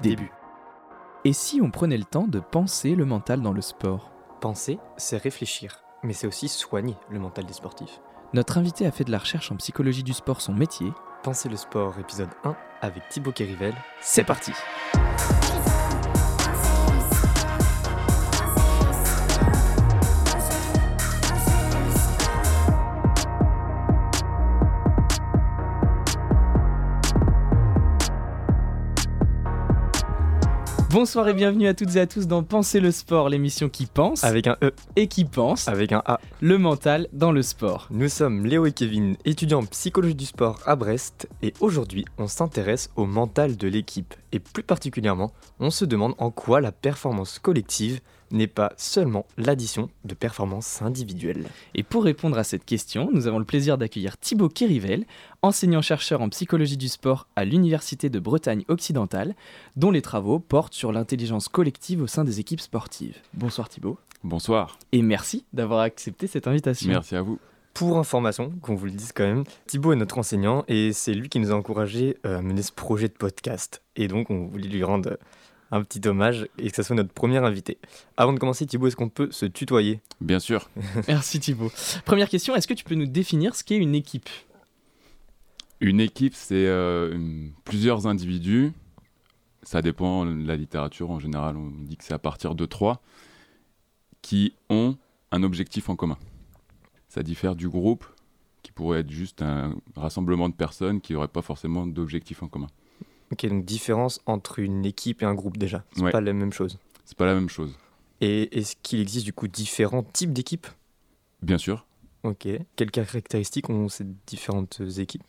Début. Et si on prenait le temps de penser le mental dans le sport? Penser, c'est réfléchir, mais c'est aussi soigner le mental des sportifs. Notre invité a fait de la recherche en psychologie du sport son métier. Penser le sport, épisode 1, avec Thibaut Kérivel. C'est parti Bonsoir et bienvenue à toutes et à tous dans Penser le sport, l'émission qui pense Avec un E, et qui pense avec un A. le mental dans le sport. Nous sommes Léo et Kevin, étudiants en psychologie du sport à Brest, et aujourd'hui, on s'intéresse au mental de l'équipe. Et plus particulièrement, on se demande en quoi la performance collective n'est pas seulement l'addition de performances individuelles. Et pour répondre à cette question, nous avons le plaisir d'accueillir Thibaut Kérivel, enseignant-chercheur en psychologie du sport à l'Université de Bretagne occidentale, dont les travaux portent sur l'intelligence collective au sein des équipes sportives. Bonsoir Thibaut, Bonsoir, et merci d'avoir accepté cette invitation. merci à vous. Pour information, qu'on vous le dise quand même, Thibaut est notre enseignant et c'est lui qui nous a encouragé à mener ce projet de podcast. Et donc, on voulait lui rendre un petit hommage et que ça soit notre premier invité. Avant de commencer, Thibaut, est-ce qu'on peut se tutoyer? Bien sûr, Merci Thibaut. Première question, est-ce que tu peux nous définir ce qu'est une équipe? Une équipe, c'est euh, plusieurs individus. Ça dépend de la littérature. En général, on dit que c'est à partir de trois qui ont un objectif en commun. Ça diffère du groupe, qui pourrait être juste un rassemblement de personnes qui n'auraient pas forcément d'objectif en commun. Ok, donc différence entre une équipe et un groupe déjà. C'est Ouais. pas la même chose. C'est pas la même chose. Et est-ce qu'il existe du coup différents types d'équipes? Bien sûr, Ok. Quelles caractéristiques ont ces différentes équipes?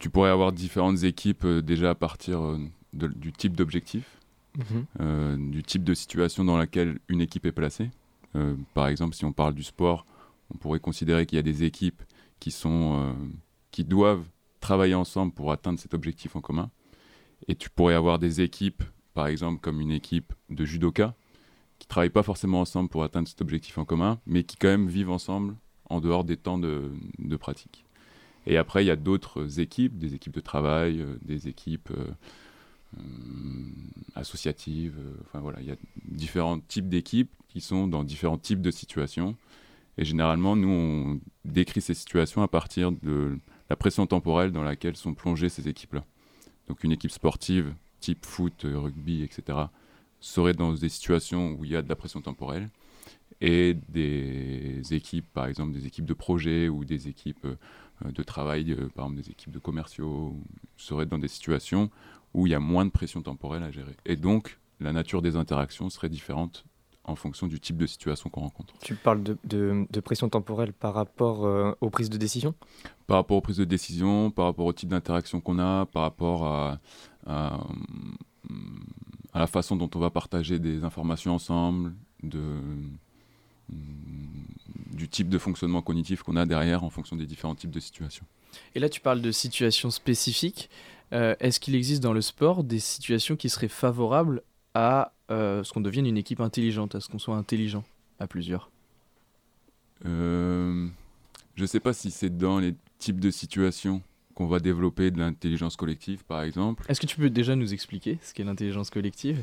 Tu pourrais avoir différentes équipes euh, déjà à partir euh, de- du type d'objectif. euh, du type de situation dans laquelle une équipe est placée. Par exemple, si on parle du sport, on pourrait considérer qu'il y a des équipes qui, sont, qui doivent travailler ensemble pour atteindre cet objectif en commun. Et tu pourrais avoir des équipes, par exemple comme une équipe de judoka, qui ne travaillent pas forcément ensemble pour atteindre cet objectif en commun, mais qui quand même vivent ensemble en dehors des temps de, pratique. Et après, il y a d'autres équipes, des équipes de travail, euh, des équipes euh, euh, associatives. enfin voilà, il y a différents types d'équipes qui sont dans différents types de situations. Et généralement, nous, on décrit ces situations à partir de la pression temporelle dans laquelle sont plongées ces équipes-là. Donc une équipe sportive, type foot, euh, rugby, etc., serait dans des situations où il y a de la pression temporelle. Et des équipes, par exemple, des équipes de projet ou des équipes euh, de travail, euh, par exemple des équipes de commerciaux, seraient dans des situations où il y a moins de pression temporelle à gérer. Et donc, la nature des interactions serait différente en fonction du type de situation qu'on rencontre. Tu parles de, de- de pression temporelle par rapport euh, aux prises de décision? Par rapport aux prises de décision, par rapport au type d'interaction qu'on a, par rapport à, à, à la façon dont on va partager des informations ensemble, de, du type de fonctionnement cognitif qu'on a derrière en fonction des différents types de situations. Et là, tu parles de situations spécifiques. Euh, Est-ce qu'il existe dans le sport des situations qui seraient favorables à euh, ce qu'on devienne une équipe intelligente, à ce qu'on soit intelligent à plusieurs Euh, je ne sais pas si c'est dans les types de situations qu'on va développer de l'intelligence collective, par exemple. Est-ce que tu peux déjà nous expliquer ce qu'est l'intelligence collective?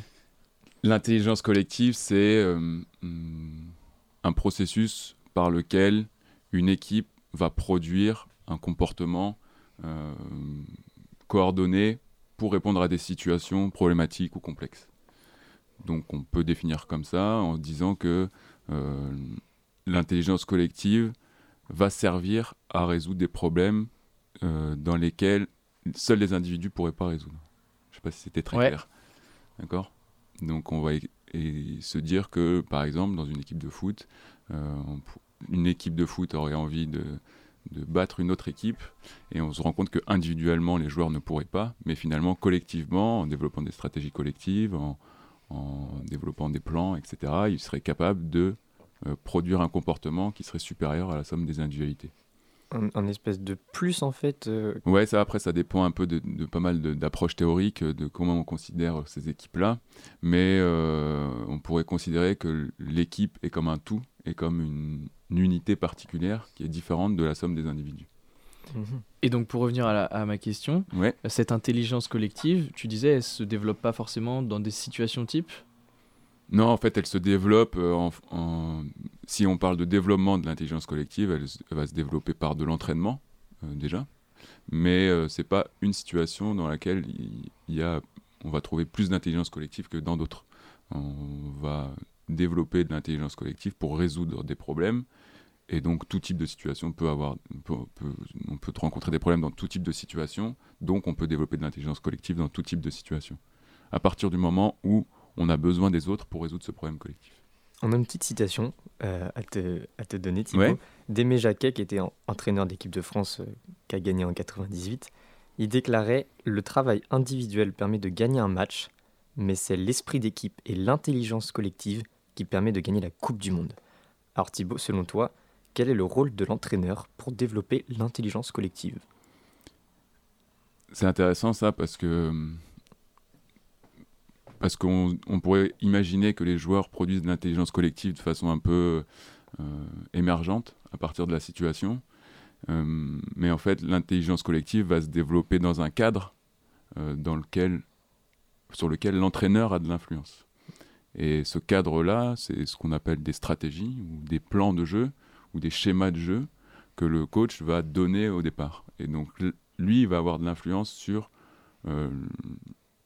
L'intelligence collective, c'est euh, hum, un processus par lequel une équipe va produire un comportement euh, coordonné pour répondre à des situations problématiques ou complexes. Donc on peut définir comme ça en disant que euh, l'intelligence collective va servir à résoudre des problèmes euh, dans lesquels seuls les individus ne pourraient pas résoudre. Je ne sais pas si c'était très Ouais. clair. D'accord? Donc on va et se dire que, par exemple, dans une équipe de foot, euh, une équipe de foot aurait envie de, de battre une autre équipe, et on se rend compte que individuellement les joueurs ne pourraient pas, mais finalement collectivement, en développant des stratégies collectives, en, en développant des plans, etc., ils seraient capables de euh, produire un comportement qui serait supérieur à la somme des individualités. un, un espèce de plus en fait euh, Ouais, ça après, ça dépend un peu de, de pas mal d'approches théoriques euh, de comment on considère ces équipes-là, mais euh, on pourrait considérer que l'équipe est comme un tout et comme une, une unité particulière qui est différente de la somme des individus. Mhm. Et donc pour revenir à, ma question, cette intelligence collective, tu disais, elle se développe pas forcément dans des situations types Non, en fait, elle se développe en, si on parle de développement de l'intelligence collective, elle, va se développer par de l'entraînement déjà, mais ce c'est pas une situation dans laquelle il y a, on va trouver plus d'intelligence collective que dans d'autres. On va développer de l'intelligence collective pour résoudre des problèmes. Et donc tout type de situation peut avoir, on peut rencontrer des problèmes dans tout type de situation, donc on peut développer de l'intelligence collective dans tout type de situation. À partir du moment où on a besoin des autres pour résoudre ce problème collectif. On a une petite citation euh, à, te, à, te, donner, Thibaut. Ouais. Jacquet, qui était entraîneur d'équipe de France, euh, qui a gagné en 98, il déclarait Le travail individuel permet de gagner un match, mais c'est l'esprit d'équipe et l'intelligence collective qui permet de gagner la Coupe du Monde. Alors Thibaut, selon toi, quel est le rôle de l'entraîneur pour développer l'intelligence collective? C'est intéressant ça parce que parce qu'on pourrait imaginer que les joueurs produisent de l'intelligence collective de façon un peu euh, émergente à partir de la situation. Euh, mais en fait, l'intelligence collective va se développer dans un cadre euh, sur lequel l'entraîneur a de l'influence. Et ce cadre-là, c'est ce qu'on appelle des stratégies ou des plans de jeu ou des schémas de jeu que le coach va donner au départ. Et donc lui, il va avoir de l'influence sur euh,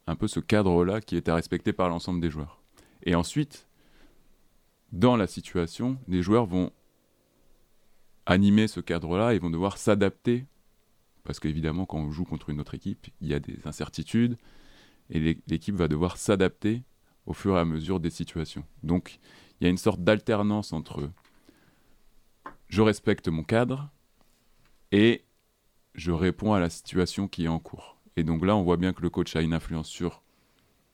un peu ce cadre-là qui est à respecter par l'ensemble des joueurs. Et ensuite, dans la situation, les joueurs vont animer ce cadre-là et vont devoir s'adapter. Parce qu'évidemment, quand on joue contre une autre équipe, il y a des incertitudes et l'équipe va devoir s'adapter au fur et à mesure des situations. Donc il y a une sorte d'alternance entre je respecte mon cadre et je réponds à la situation qui est en cours. Et donc là, on voit bien que le coach a une influence sur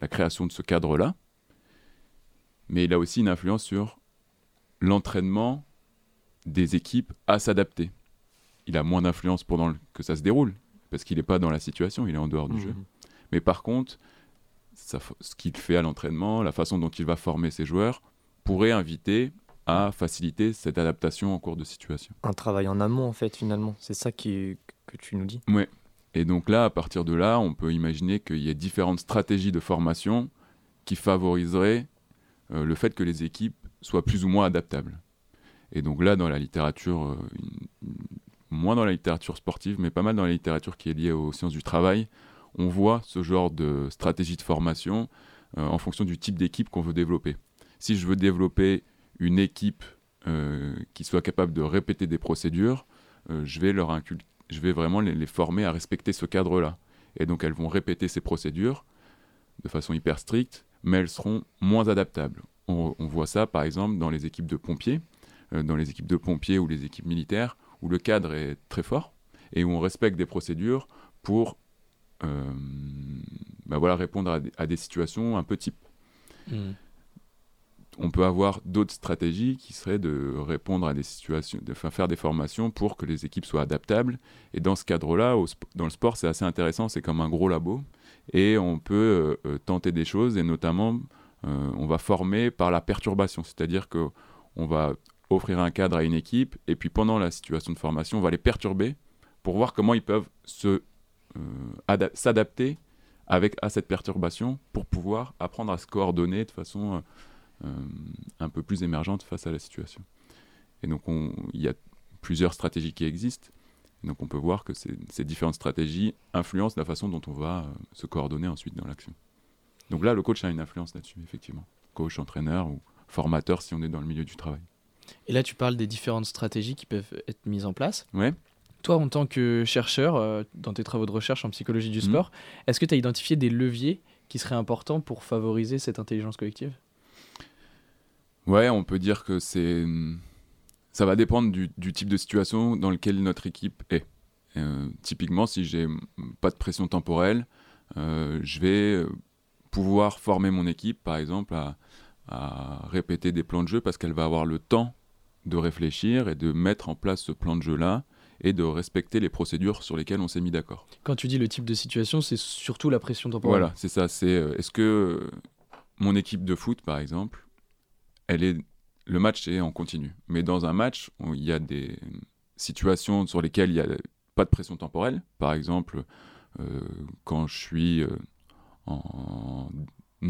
la création de ce cadre-là, mais il a aussi une influence sur l'entraînement des équipes à s'adapter. Il a moins d'influence pendant que ça se déroule, parce qu'il n'est pas dans la situation, il est en dehors du mmh. jeu. Mais par contre, ce qu'il fait à l'entraînement, la façon dont il va former ses joueurs, pourrait inviter à faciliter cette adaptation en cours de situation. Un travail en amont, en fait, finalement. C'est ça qui, que tu nous dis. Oui. Et donc là, à partir de là, on peut imaginer qu'il y ait différentes stratégies de formation qui favoriseraient euh, le fait que les équipes soient plus ou moins adaptables. Et donc là, dans la littérature, euh, moins dans la littérature sportive, mais pas mal dans la littérature qui est liée aux sciences du travail, on voit ce genre de stratégie de formation euh, en fonction du type d'équipe qu'on veut développer. Si je veux développer une équipe euh, qui soit capable de répéter des procédures, euh, je, vais leur je vais vraiment les, former à respecter ce cadre-là. Et donc elles vont répéter ces procédures de façon hyper stricte, mais elles seront moins adaptables. On, voit ça par exemple dans les équipes de pompiers, dans les équipes de pompiers ou les équipes militaires, où le cadre est très fort et où on respecte des procédures pour euh, bah voilà, répondre à des, situations un peu type. Hmm. On peut avoir d'autres stratégies qui seraient de répondre à des situations, de faire des formations pour que les équipes soient adaptables. Et dans ce cadre-là, dans le sport, c'est assez intéressant, c'est comme un gros labo. Et on peut euh, euh, tenter des choses, et notamment, on va former par la perturbation. C'est-à-dire qu'on va offrir un cadre à une équipe, et puis pendant la situation de formation, on va les perturber pour voir comment ils peuvent euh, s'adapter à cette perturbation pour pouvoir apprendre à se coordonner de façon euh, un peu plus émergente face à la situation. Et donc il y a plusieurs stratégies qui existent. donc on peut voir que ces, ces, différentes stratégies influencent la façon dont on va euh, se coordonner ensuite dans l'action. Donc là, le coach a une influence là-dessus, effectivement. Coach, entraîneur ou formateur si on est dans le milieu du travail. Et là, tu parles des différentes stratégies qui peuvent être mises en place. Ouais. Toi, en tant que chercheur, euh, dans tes travaux de recherche en psychologie du mhm. sport, est-ce que tu as identifié des leviers qui seraient importants pour favoriser cette intelligence collective? Ouais, on peut dire que c'est. Ça va dépendre du, type de situation dans lequel notre équipe est. Euh, typiquement, si j'ai pas de pression temporelle, euh, je vais pouvoir former mon équipe, par exemple, à, à répéter des plans de jeu parce qu'elle va avoir le temps de réfléchir et de mettre en place ce plan de jeu-là et de respecter les procédures sur lesquelles on s'est mis d'accord. Quand tu dis le type de situation, c'est surtout la pression temporelle. Voilà, c'est ça. C'est euh, est-ce que euh, mon équipe de foot, par exemple, elle est le match est en continu, mais dans un match, il y a des situations sur lesquelles il y a pas de pression temporelle. Par exemple, quand je suis en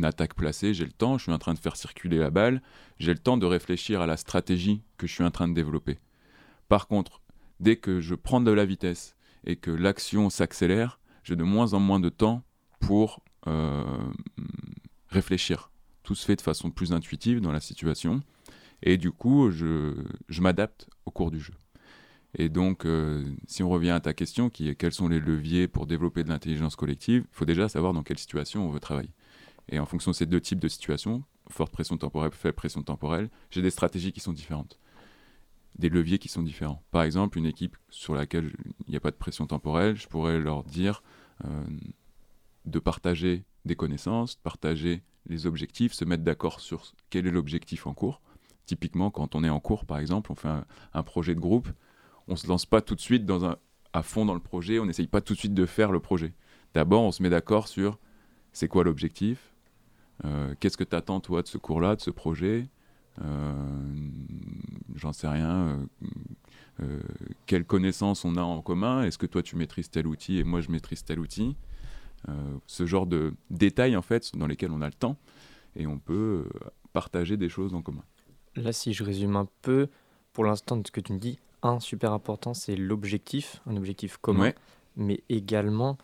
attaque placée, j'ai le temps, je suis en train de faire circuler la balle, j'ai le temps de réfléchir à la stratégie que je suis en train de développer. Par contre, dès que je prends de la vitesse et que l'action s'accélère, j'ai de moins en moins de temps pour euh, réfléchir. Tout se fait de façon plus intuitive dans la situation. Et du coup, je, m'adapte au cours du jeu. Et donc, euh, si on revient à ta question, qui est quels sont les leviers pour développer de l'intelligence collective, il faut déjà savoir dans quelle situation on veut travailler. Et en fonction de ces deux types de situations, forte pression temporelle, faible pression temporelle, j'ai des stratégies qui sont différentes des leviers qui sont différents. Par exemple, une équipe sur laquelle il n'y a pas de pression temporelle, je pourrais leur dire euh, de partager des connaissances, de partager les objectifs, se mettre d'accord sur quel est l'objectif en cours. Typiquement, quand on est en cours, par exemple, on fait un, projet de groupe, on ne se lance pas tout de suite à fond dans le projet, on n'essaye pas tout de suite de faire le projet. D'abord, on se met d'accord sur c'est quoi l'objectif, euh, qu'est-ce que tu attends toi de ce cours-là, de ce projet, euh, j'en sais rien, euh, quelles connaissances on a en commun, est-ce que toi tu maîtrises tel outil et moi je maîtrise tel outil, ce genre de détails en fait dans lesquels on a le temps et on peut partager des choses en commun. Là, si je résume un peu, pour l'instant, de ce que tu me dis, un super important, c'est l'objectif, un objectif commun, mais également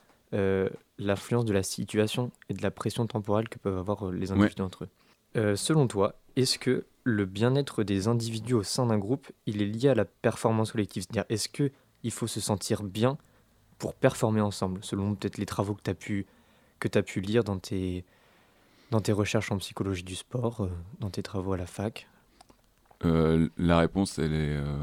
l'influence de la situation et de la pression temporelle que peuvent avoir les individus entre eux. selon toi, est-ce que le bien-être des individus au sein d'un groupe, il est lié à la performance collective? C'est-à-dire, est-ce qu'il faut se sentir bien pour performer ensemble, selon peut-être les travaux que tu as pu, que as pu lire dans tes, dans tes recherches en psychologie du sport, euh, dans tes travaux à la fac? Euh, La réponse, elle est... Euh,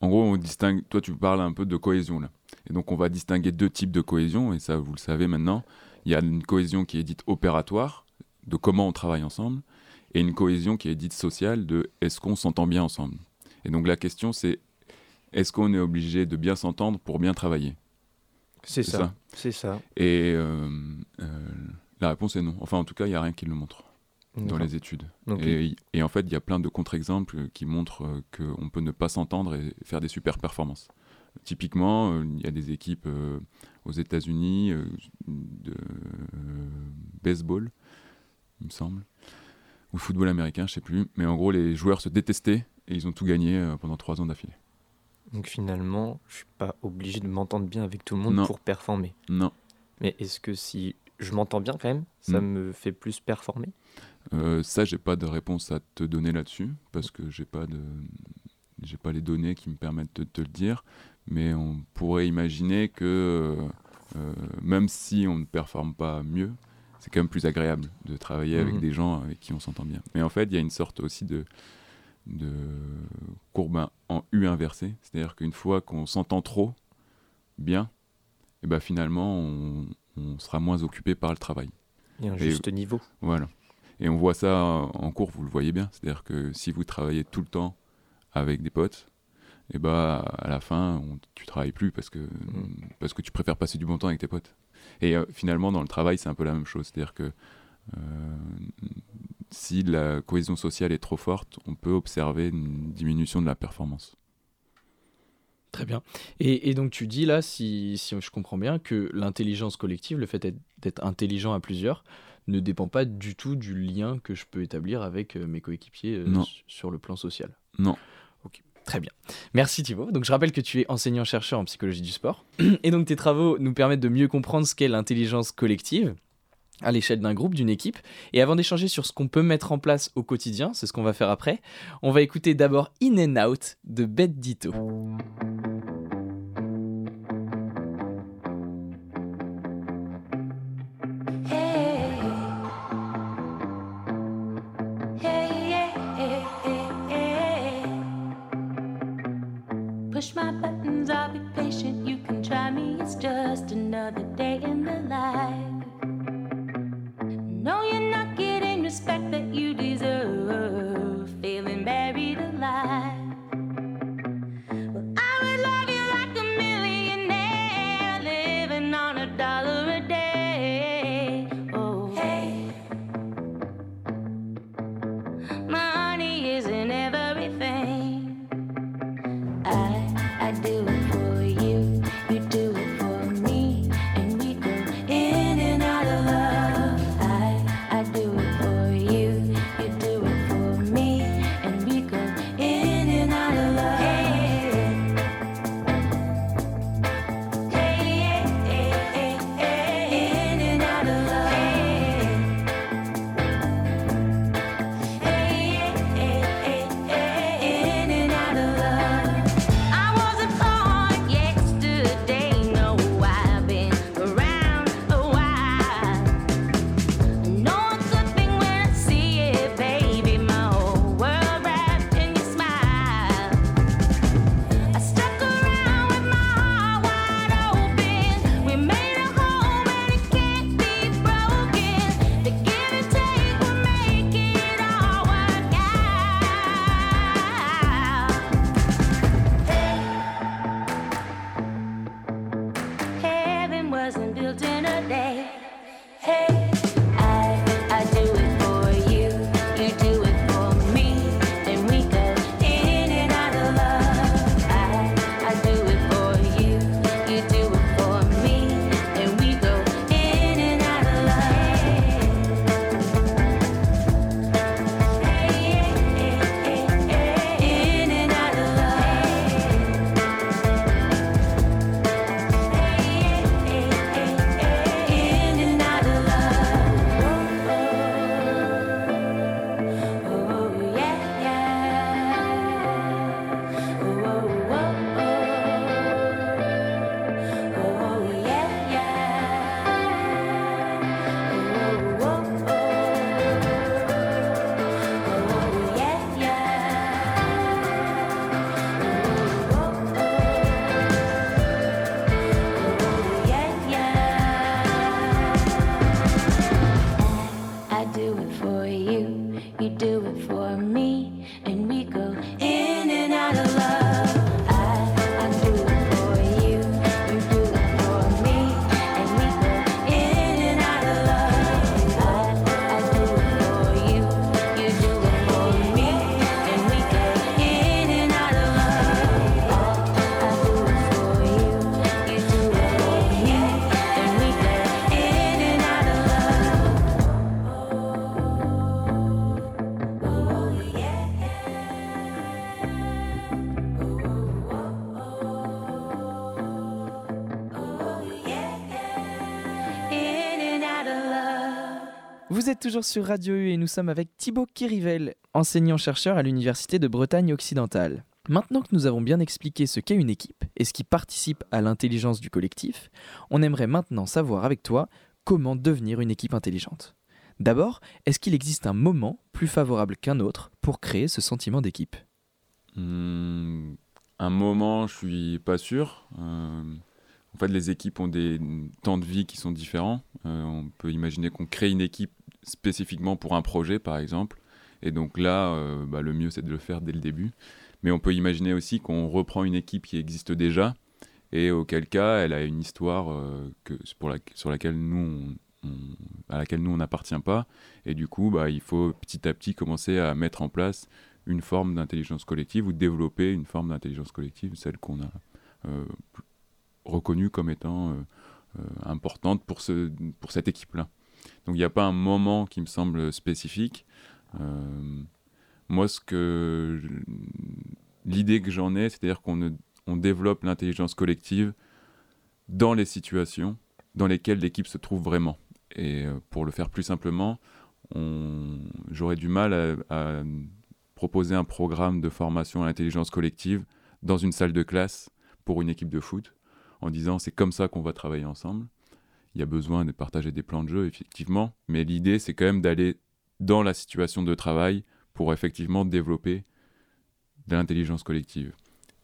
en gros, on distingue... Toi, tu parles un peu de cohésion, là. Et donc, on va distinguer deux types de cohésion, et ça, vous le savez maintenant. Il y a une cohésion qui est dite opératoire, de comment on travaille ensemble, et une cohésion qui est dite sociale de est-ce qu'on s'entend bien ensemble Et donc la question c'est est-ce qu'on est obligé de bien s'entendre pour bien travailler? C'est ça. C'est ça. Et euh, euh, la réponse est non. Enfin en tout cas il n'y a rien qui le montre dans les études. Et, et, en fait il y a plein de contre-exemples qui montrent euh, qu'on peut ne pas s'entendre et faire des super performances. Typiquement, il y a des équipes aux États-Unis de baseball, il me semble, ou football américain, je sais plus. Mais en gros, les joueurs se détestaient et ils ont tout gagné euh, pendant trois ans d'affilée. Donc finalement, je suis pas obligé de m'entendre bien avec tout le monde pour performer. Non. Mais est-ce que si je m'entends bien quand même, ça hmm. me fait plus performer? Euh, Ça, j'ai pas de réponse à te donner là-dessus parce que j'ai pas de, j'ai pas les données qui me permettent de te le dire. Mais on pourrait imaginer que euh, même si on ne performe pas mieux, c'est quand même plus agréable de travailler avec mhm. des gens avec qui on s'entend bien. Mais en fait, il y a une sorte aussi de, de courbe en U inversé. C'est-à-dire qu'une fois qu'on s'entend trop bien, et eh ben finalement, on, sera moins occupé par le travail. Il y a un juste niveau. Voilà. Et on voit ça en cours, vous le voyez bien. C'est-à-dire que si vous travaillez tout le temps avec des potes, et eh bah à la fin, on, tu travailles plus parce que, mhm. parce que tu préfères passer du bon temps avec tes potes. Et euh, finalement, dans le travail, c'est un peu la même chose. C'est-à-dire que euh, si la cohésion sociale est trop forte, on peut observer une diminution de la performance. Très bien. Et, donc tu dis là, si, si, je comprends bien, que l'intelligence collective, le fait d'être intelligent à plusieurs, ne dépend pas du tout du lien que je peux établir avec euh, mes coéquipiers sur le plan social. Non. Très bien. Merci Thibaut. Donc je rappelle que tu es enseignant-chercheur en psychologie du sport. Et donc tes travaux nous permettent de mieux comprendre ce qu'est l'intelligence collective à l'échelle d'un groupe, d'une équipe. Et avant d'échanger sur ce qu'on peut mettre en place au quotidien, c'est ce qu'on va faire après, on va écouter d'abord In and Out de Beth Ditto. I, I do it for you. Vous êtes toujours sur Radio U et nous sommes avec Thibaut Kirivel, enseignant-chercheur à l'Université de Bretagne occidentale. Maintenant que nous avons bien expliqué ce qu'est une équipe et ce qui participe à l'intelligence du collectif, on aimerait maintenant savoir avec toi comment devenir une équipe intelligente. D'abord, est-ce qu'il existe un moment plus favorable qu'un autre pour créer ce sentiment d'équipe? Hmm, Un moment, je suis pas sûr. Euh, en fait, les équipes ont des temps de vie qui sont différents. Euh, on peut imaginer qu'on crée une équipe spécifiquement pour un projet, par exemple. Et donc là, euh, bah, le mieux, c'est de le faire dès le début. Mais on peut imaginer aussi qu'on reprend une équipe qui existe déjà, et auquel cas, elle a une histoire que, pour la, sur laquelle nous, à laquelle nous on n'appartient pas. Et du coup, bah, il faut petit à petit commencer à mettre en place une forme d'intelligence collective ou développer une forme d'intelligence collective, celle qu'on a euh, reconnue comme étant euh, euh, importante pour, ce, pour cette équipe-là. Donc il n'y a pas un moment qui me semble spécifique. moi, ce que l'idée que j'en ai, c'est-à-dire qu'on on développe l'intelligence collective dans les situations dans lesquelles l'équipe se trouve vraiment. Et euh, pour le faire plus simplement, j'aurais du mal à, proposer un programme de formation à l'intelligence collective dans une salle de classe pour une équipe de foot, en disant c'est comme ça qu'on va travailler ensemble. Il y a besoin de partager des plans de jeu, effectivement, mais l'idée c'est quand même d'aller dans la situation de travail pour effectivement développer de l'intelligence collective.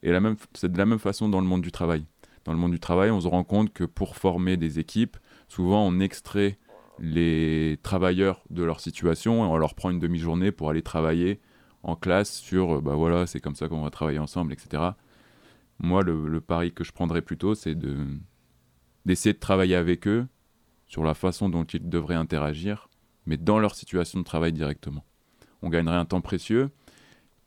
Et c'est de la même façon dans le monde du travail. Dans le monde du travail, on se rend compte que pour former des équipes, souvent on extrait les travailleurs de leur situation et on leur prend une demi-journée pour aller travailler en classe sur euh, bah voilà c'est comme ça qu'on va travailler ensemble etc moi le, pari que je prendrais plutôt c'est de d'essayer de travailler avec eux sur la façon dont ils devraient interagir mais dans leur situation de travail directement on gagnerait un temps précieux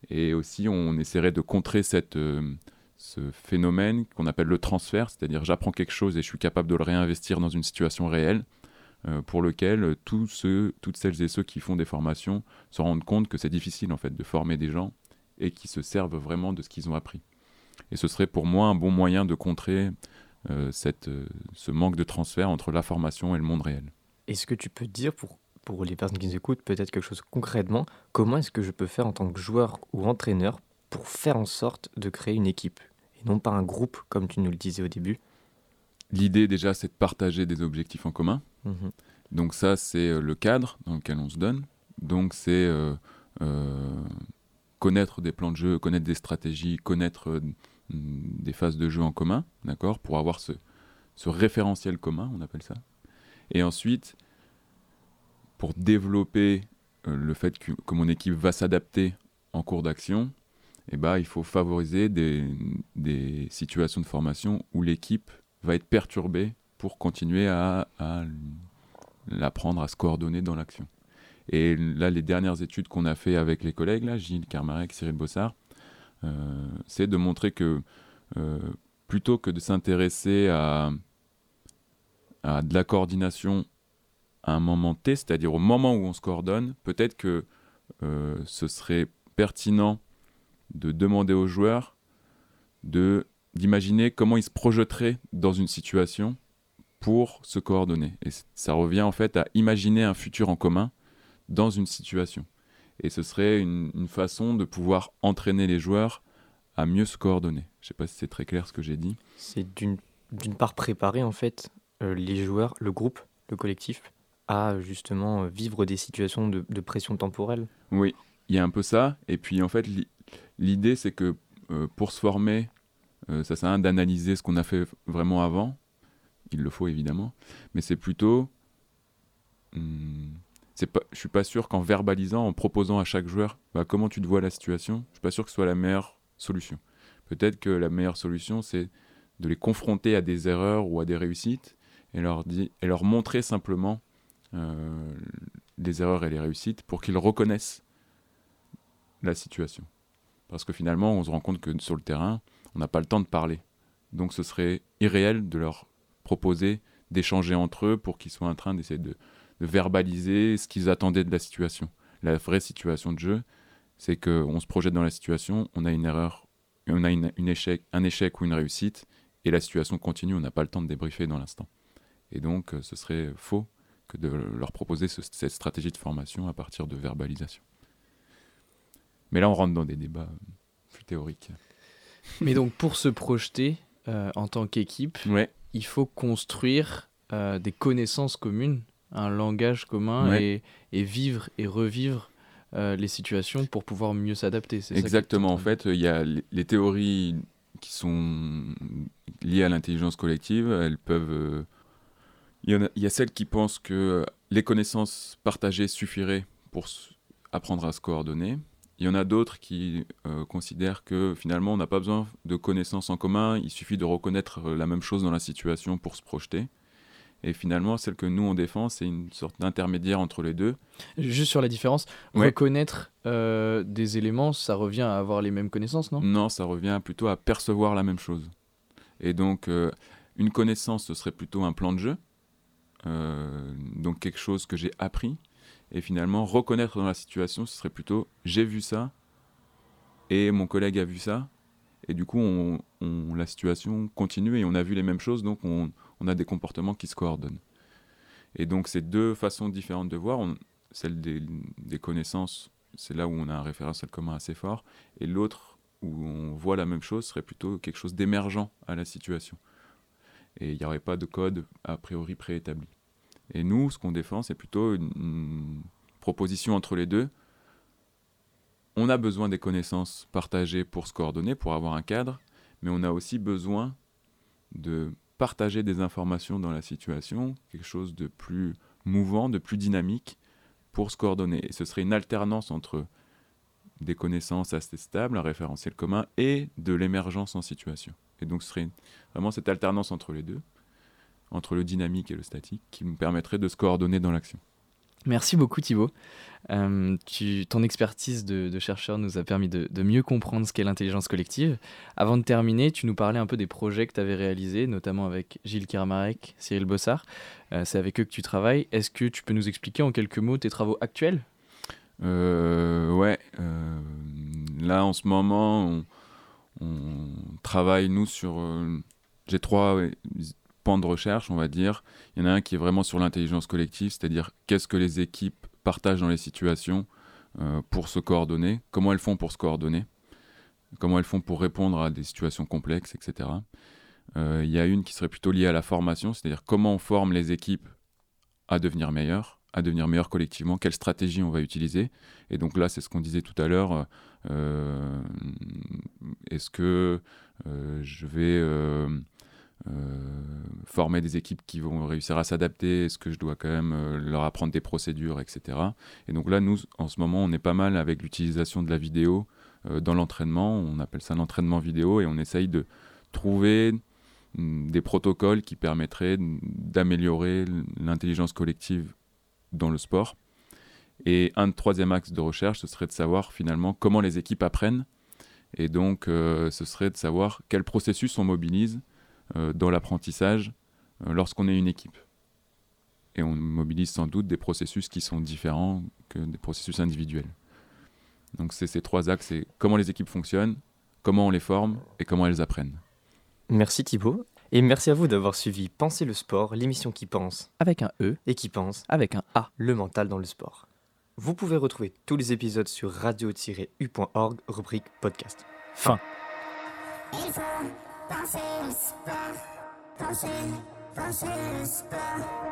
et aussi on essaierait de contrer cette euh, ce phénomène qu'on appelle le transfert, c'est-à-dire j'apprends quelque chose et je suis capable de le réinvestir dans une situation réelle, euh, pour lequel toutes celles et ceux qui font des formations se rendent compte que c'est difficile en fait de former des gens et qui se servent vraiment de ce qu'ils ont appris. Et ce serait pour moi un bon moyen de contrer cette, euh, ce manque de transfert entre la formation et le monde réel. Est-ce que tu peux dire pour, pour les personnes qui nous écoutent peut-être quelque chose concrètement, comment est-ce que je peux faire en tant que joueur ou entraîneur pour faire en sorte de créer une équipe et non pas un groupe comme tu nous le disais au début? L'idée déjà c'est de partager des objectifs en commun. Mhm. Donc ça c'est euh, le cadre dans lequel on se donne. Donc c'est euh, euh, connaître des plans de jeu, connaître des stratégies, connaître des phases de jeu en commun, d'accord, pour avoir ce, référentiel commun, on appelle ça. Et ensuite, pour développer le fait que, mon équipe va s'adapter en cours d'action, eh ben, il faut favoriser des, situations de formation où l'équipe va être perturbée pour continuer à, l'apprendre à se coordonner dans l'action. Et là, les dernières études qu'on a fait avec les collègues, là, Gilles Carmarek, Cyril Bossard, euh, c'est de montrer que euh, plutôt que de s'intéresser à, de la coordination à un moment T, c'est-à-dire au moment où on se coordonne, peut-être que euh, ce serait pertinent de demander aux joueurs d'imaginer comment ils se projeteraient dans une situation pour se coordonner. Et ça revient en fait à imaginer un futur en commun dans une situation. Et ce serait une, façon de pouvoir entraîner les joueurs à mieux se coordonner. Je ne sais pas si c'est très clair ce que j'ai dit. C'est d'une part préparer en fait euh, les joueurs, le groupe, le collectif, à justement vivre des situations de, de pression temporelle. Oui, il y a un peu ça. Et puis en fait, l'idée c'est que euh, pour se former, euh, ça sert à rien d'analyser ce qu'on a fait vraiment avant. Il le faut évidemment. Mais c'est plutôt. Hmm, c'est pas, je suis pas sûr qu'en verbalisant, en proposant à chaque joueur bah, comment tu te vois la situation, je suis pas sûr que ce soit la meilleure solution. Peut-être que la meilleure solution, c'est de les confronter à des erreurs ou à des réussites et leur, et leur montrer simplement euh, les erreurs et les réussites pour qu'ils reconnaissent la situation. Parce que finalement, on se rend compte que sur le terrain, on n'a pas le temps de parler. Donc ce serait irréel de leur proposer d'échanger entre eux pour qu'ils soient en train d'essayer de, verbaliser ce qu'ils attendaient de la situation. La vraie situation de jeu, c'est qu'on se projette dans la situation, on a une erreur, on a une, échec, un échec ou une réussite, et la situation continue, on n'a pas le temps de débriefer dans l'instant. Et donc, euh, ce serait faux que de leur proposer cette stratégie de formation à partir de verbalisation. Mais là, on rentre dans des débats plus théoriques. Mais donc, pour se projeter en tant qu'équipe, il faut construire des connaissances communes, un langage commun et, vivre et revivre les situations pour pouvoir mieux s'adapter. Exactement. en fait, il y a les théories qui sont liées à l'intelligence collective. Elles peuvent. Euh, il, y en a, il y a celles qui pensent que les connaissances partagées suffiraient pour apprendre à se coordonner. Il y en a d'autres qui euh, considèrent que finalement on n'a pas besoin de connaissances en commun, il suffit de reconnaître euh, la même chose dans la situation pour se projeter. Et finalement, celle que nous on défend, c'est une sorte d'intermédiaire entre les deux. Juste sur la différence, reconnaître euh, des éléments, ça revient à avoir les mêmes connaissances, non? Non, ça revient plutôt à percevoir la même chose. Et donc, euh, une connaissance, ce serait plutôt un plan de jeu, euh, donc quelque chose que j'ai appris. Et finalement, reconnaître dans la situation, ce serait plutôt j'ai vu ça et mon collègue a vu ça. Et du coup, on, la situation continue et on a vu les mêmes choses, donc on, on a des comportements qui se coordonnent. Et donc, c'est deux façons différentes de voir. celle des, connaissances, c'est là où on a un référentiel commun assez fort. Et l'autre, où on voit la même chose, serait plutôt quelque chose d'émergent à la situation. Et il n'y aurait pas de code a priori préétabli. Et nous, ce qu'on défend, c'est plutôt une, proposition entre les deux. On a besoin des connaissances partagées pour se coordonner, pour avoir un cadre, mais on a aussi besoin de partager des informations dans la situation, quelque chose de plus mouvant, de plus dynamique pour se coordonner. Et ce serait une alternance entre des connaissances assez stables, un référentiel commun, et de l'émergence en situation. Et donc ce serait vraiment cette alternance entre les deux, entre le dynamique et le statique, qui nous permettrait de se coordonner dans l'action. Merci beaucoup Thibaut. Euh, ton expertise de, chercheur nous a permis de, mieux comprendre ce qu'est l'intelligence collective. Avant de terminer, tu nous parlais un peu des projets que tu avais réalisés, notamment avec Gilles Kermarek, Cyril Bossard. Euh, c'est avec eux que tu travailles. Est-ce que tu peux nous expliquer en quelques mots tes travaux actuels? Euh, Ouais. là, en ce moment, on, on travaille, nous, sur... J'ai trois pan de recherche, on va dire. Il y en a un qui est vraiment sur l'intelligence collective, c'est-à-dire qu'est-ce que les équipes partagent dans les situations euh, pour se coordonner, comment elles font pour se coordonner, comment elles font pour répondre à des situations complexes, etc. Euh, il y a une qui serait plutôt liée à la formation, c'est-à-dire comment on forme les équipes à devenir meilleures, à devenir meilleures collectivement, quelle stratégie on va utiliser. Et donc là, c'est ce qu'on disait tout à l'heure. Euh, est-ce que je vais former des équipes qui vont réussir à s'adapter Est-ce que je dois quand même euh, leur apprendre des procédures, etc. Et donc là, nous, en ce moment, on est pas mal avec l'utilisation de la vidéo euh, dans l'entraînement. On appelle ça l'entraînement vidéo et on essaye de trouver mm, des protocoles qui permettraient d'améliorer l'intelligence collective dans le sport. Et un troisième axe de recherche, ce serait de savoir finalement comment les équipes apprennent. Et donc, ce serait de savoir quel processus on mobilise euh, dans l'apprentissage euh, lorsqu'on est une équipe. Et on mobilise sans doute des processus qui sont différents que des processus individuels. Donc c'est ces trois axes, c'est comment les équipes fonctionnent, comment on les forme et comment elles apprennent. Merci Thibaut. Et merci à vous d'avoir suivi Penser le sport, l'émission qui pense. Avec un E. Et qui pense. Avec un A. Le mental dans le sport. Vous pouvez retrouver tous les épisodes sur radio-u.org, rubrique podcast. Fin. Penser le sport, penser, penser le sport.